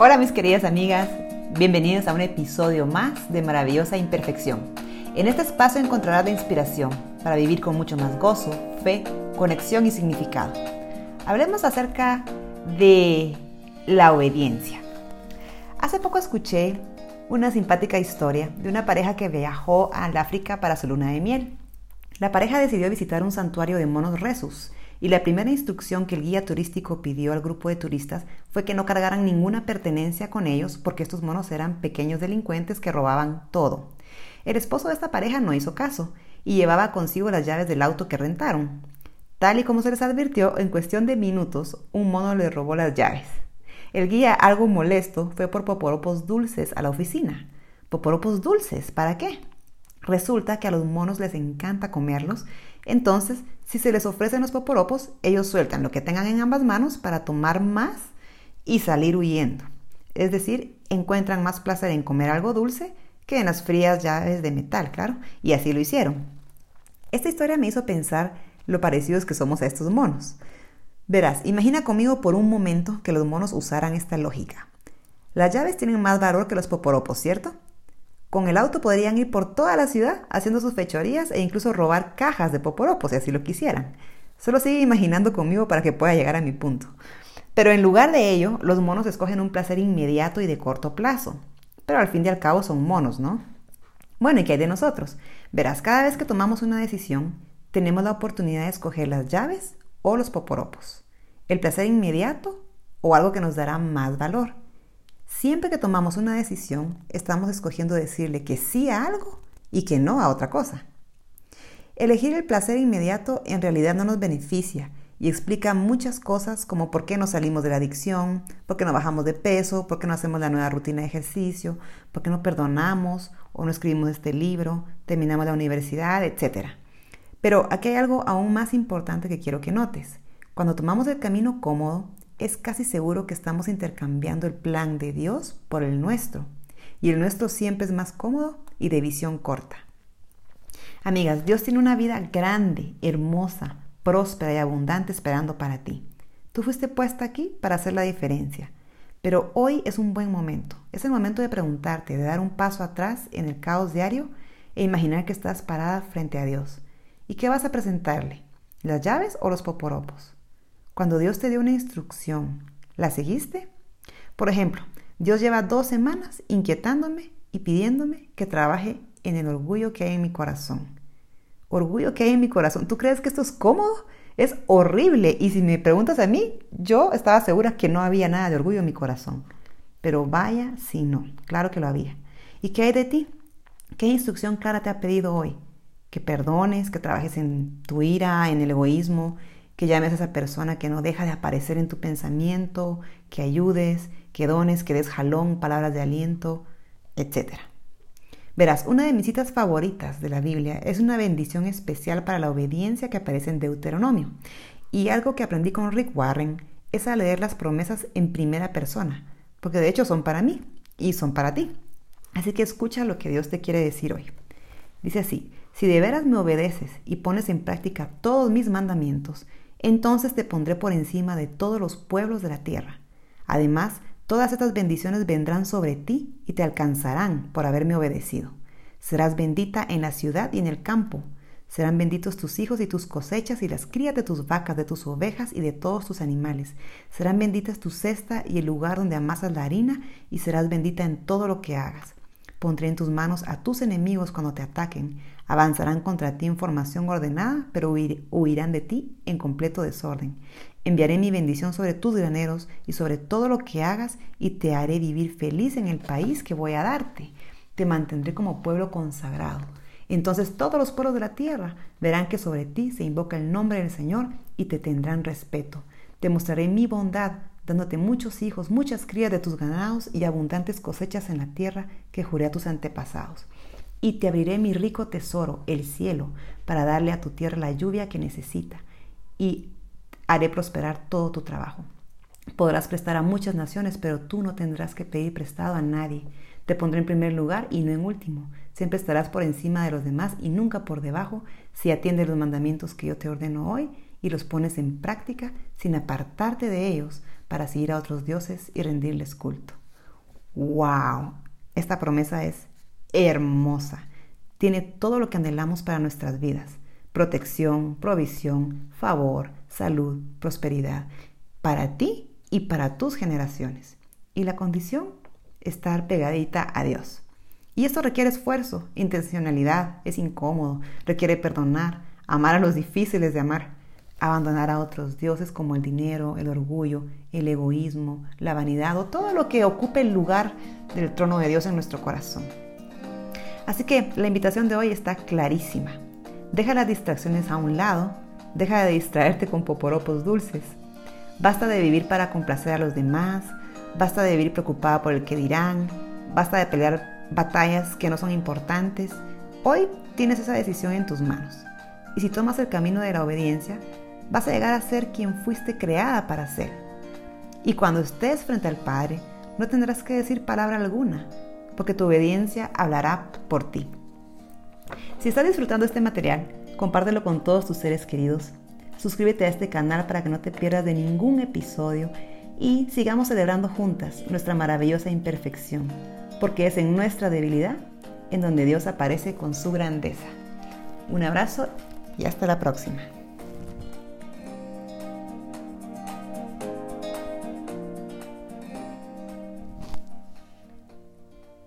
Hola mis queridas amigas, bienvenidos a un episodio más de Maravillosa Imperfección. En este espacio encontrarás la inspiración para vivir con mucho más gozo, fe, conexión y significado. Hablemos acerca de la obediencia. Hace poco escuché una simpática historia de una pareja que viajó al África para su luna de miel. La pareja decidió visitar un santuario de monos resus y la primera instrucción que el guía turístico pidió al grupo de turistas fue que no cargaran ninguna pertenencia con ellos porque estos monos eran pequeños delincuentes que robaban todo. El esposo de esta pareja no hizo caso y llevaba consigo las llaves del auto que rentaron. Tal y como se les advirtió, en cuestión de minutos, un mono le robó las llaves. El guía, algo molesto, fue por poporopos dulces a la oficina. ¿Poporopos dulces? ¿Para qué? Resulta que a los monos les encanta comerlos, entonces si se les ofrecen los poporopos, ellos sueltan lo que tengan en ambas manos para tomar más y salir huyendo. Es decir, encuentran más placer en comer algo dulce que en las frías llaves de metal, claro, y así lo hicieron. Esta historia me hizo pensar lo parecidos que somos a estos monos. Verás, imagina conmigo por un momento que los monos usaran esta lógica. Las llaves tienen más valor que los poporopos, ¿cierto? Con el auto podrían ir por toda la ciudad haciendo sus fechorías e incluso robar cajas de poporopos si así lo quisieran. Solo sigue imaginando conmigo para que pueda llegar a mi punto. Pero en lugar de ello, los monos escogen un placer inmediato y de corto plazo. Pero al fin y al cabo son monos, ¿no? Bueno, ¿y qué hay de nosotros? Verás, cada vez que tomamos una decisión, tenemos la oportunidad de escoger las llaves o los poporopos. El placer inmediato o algo que nos dará más valor. Siempre que tomamos una decisión, estamos escogiendo decirle que sí a algo y que no a otra cosa. Elegir el placer inmediato en realidad no nos beneficia y explica muchas cosas como por qué no salimos de la adicción, por qué no bajamos de peso, por qué no hacemos la nueva rutina de ejercicio, por qué no perdonamos o no escribimos este libro, terminamos la universidad, etc. Pero aquí hay algo aún más importante que quiero que notes. Cuando tomamos el camino cómodo, es casi seguro que estamos intercambiando el plan de Dios por el nuestro. Y el nuestro siempre es más cómodo y de visión corta. Amigas, Dios tiene una vida grande, hermosa, próspera y abundante esperando para ti. Tú fuiste puesta aquí para hacer la diferencia. Pero hoy es un buen momento. Es el momento de preguntarte, de dar un paso atrás en el caos diario e imaginar que estás parada frente a Dios. ¿Y qué vas a presentarle? ¿Las llaves o los poporopos? Cuando Dios te dio una instrucción, ¿la seguiste? Por ejemplo, Dios lleva dos semanas inquietándome y pidiéndome que trabaje en el orgullo que hay en mi corazón. Orgullo que hay en mi corazón. ¿Tú crees que esto es cómodo? Es horrible. Y si me preguntas a mí, yo estaba segura que no había nada de orgullo en mi corazón. Pero vaya si no. Claro que lo había. ¿Y qué hay de ti? ¿Qué instrucción clara te ha pedido hoy? Que perdones, que trabajes en tu ira, en el egoísmo, que llames a esa persona que no deja de aparecer en tu pensamiento, que ayudes, que dones, que des jalón, palabras de aliento, etc. Verás, una de mis citas favoritas de la Biblia es una bendición especial para la obediencia que aparece en Deuteronomio. Y algo que aprendí con Rick Warren es a leer las promesas en primera persona, porque de hecho son para mí y son para ti. Así que escucha lo que Dios te quiere decir hoy. Dice así, si de veras me obedeces y pones en práctica todos mis mandamientos, entonces te pondré por encima de todos los pueblos de la tierra. Además, todas estas bendiciones vendrán sobre ti y te alcanzarán por haberme obedecido. Serás bendita en la ciudad y en el campo. Serán benditos tus hijos y tus cosechas y las crías de tus vacas, de tus ovejas y de todos tus animales. Serán benditas tu cesta y el lugar donde amasas la harina y serás bendita en todo lo que hagas. Pondré en tus manos a tus enemigos cuando te ataquen. Avanzarán contra ti en formación ordenada, pero huirán de ti en completo desorden. Enviaré mi bendición sobre tus graneros y sobre todo lo que hagas y te haré vivir feliz en el país que voy a darte. Te mantendré como pueblo consagrado. Entonces todos los pueblos de la tierra verán que sobre ti se invoca el nombre del Señor y te tendrán respeto. Te mostraré mi bondad dándote muchos hijos, muchas crías de tus ganados y abundantes cosechas en la tierra que juré a tus antepasados. Y te abriré mi rico tesoro, el cielo, para darle a tu tierra la lluvia que necesita, y haré prosperar todo tu trabajo. Podrás prestar a muchas naciones, pero tú no tendrás que pedir prestado a nadie. Te pondré en primer lugar y no en último. Siempre estarás por encima de los demás y nunca por debajo si atiendes los mandamientos que yo te ordeno hoy y los pones en práctica sin apartarte de ellos para seguir a otros dioses y rendirles culto. ¡Wow! Esta promesa es hermosa. Tiene todo lo que anhelamos para nuestras vidas. Protección, provisión, favor, salud, prosperidad. Para ti y para tus generaciones. Y la condición, estar pegadita a Dios. Y esto requiere esfuerzo, intencionalidad, es incómodo, requiere perdonar, amar a los difíciles de amar, abandonar a otros dioses como el dinero, el orgullo, el egoísmo, la vanidad o todo lo que ocupe el lugar del trono de Dios en nuestro corazón. Así que la invitación de hoy está clarísima. Deja las distracciones a un lado, deja de distraerte con poporopos dulces. Basta de vivir para complacer a los demás, basta de vivir preocupada por el que dirán, basta de pelear batallas que no son importantes, hoy tienes esa decisión en tus manos. Y si tomas el camino de la obediencia, vas a llegar a ser quien fuiste creada para ser. Y cuando estés frente al Padre, no tendrás que decir palabra alguna, porque tu obediencia hablará por ti. Si estás disfrutando este material, compártelo con todos tus seres queridos. Suscríbete a este canal para que no te pierdas de ningún episodio y sigamos celebrando juntas nuestra maravillosa imperfección porque es en nuestra debilidad en donde Dios aparece con su grandeza. Un abrazo y hasta la próxima.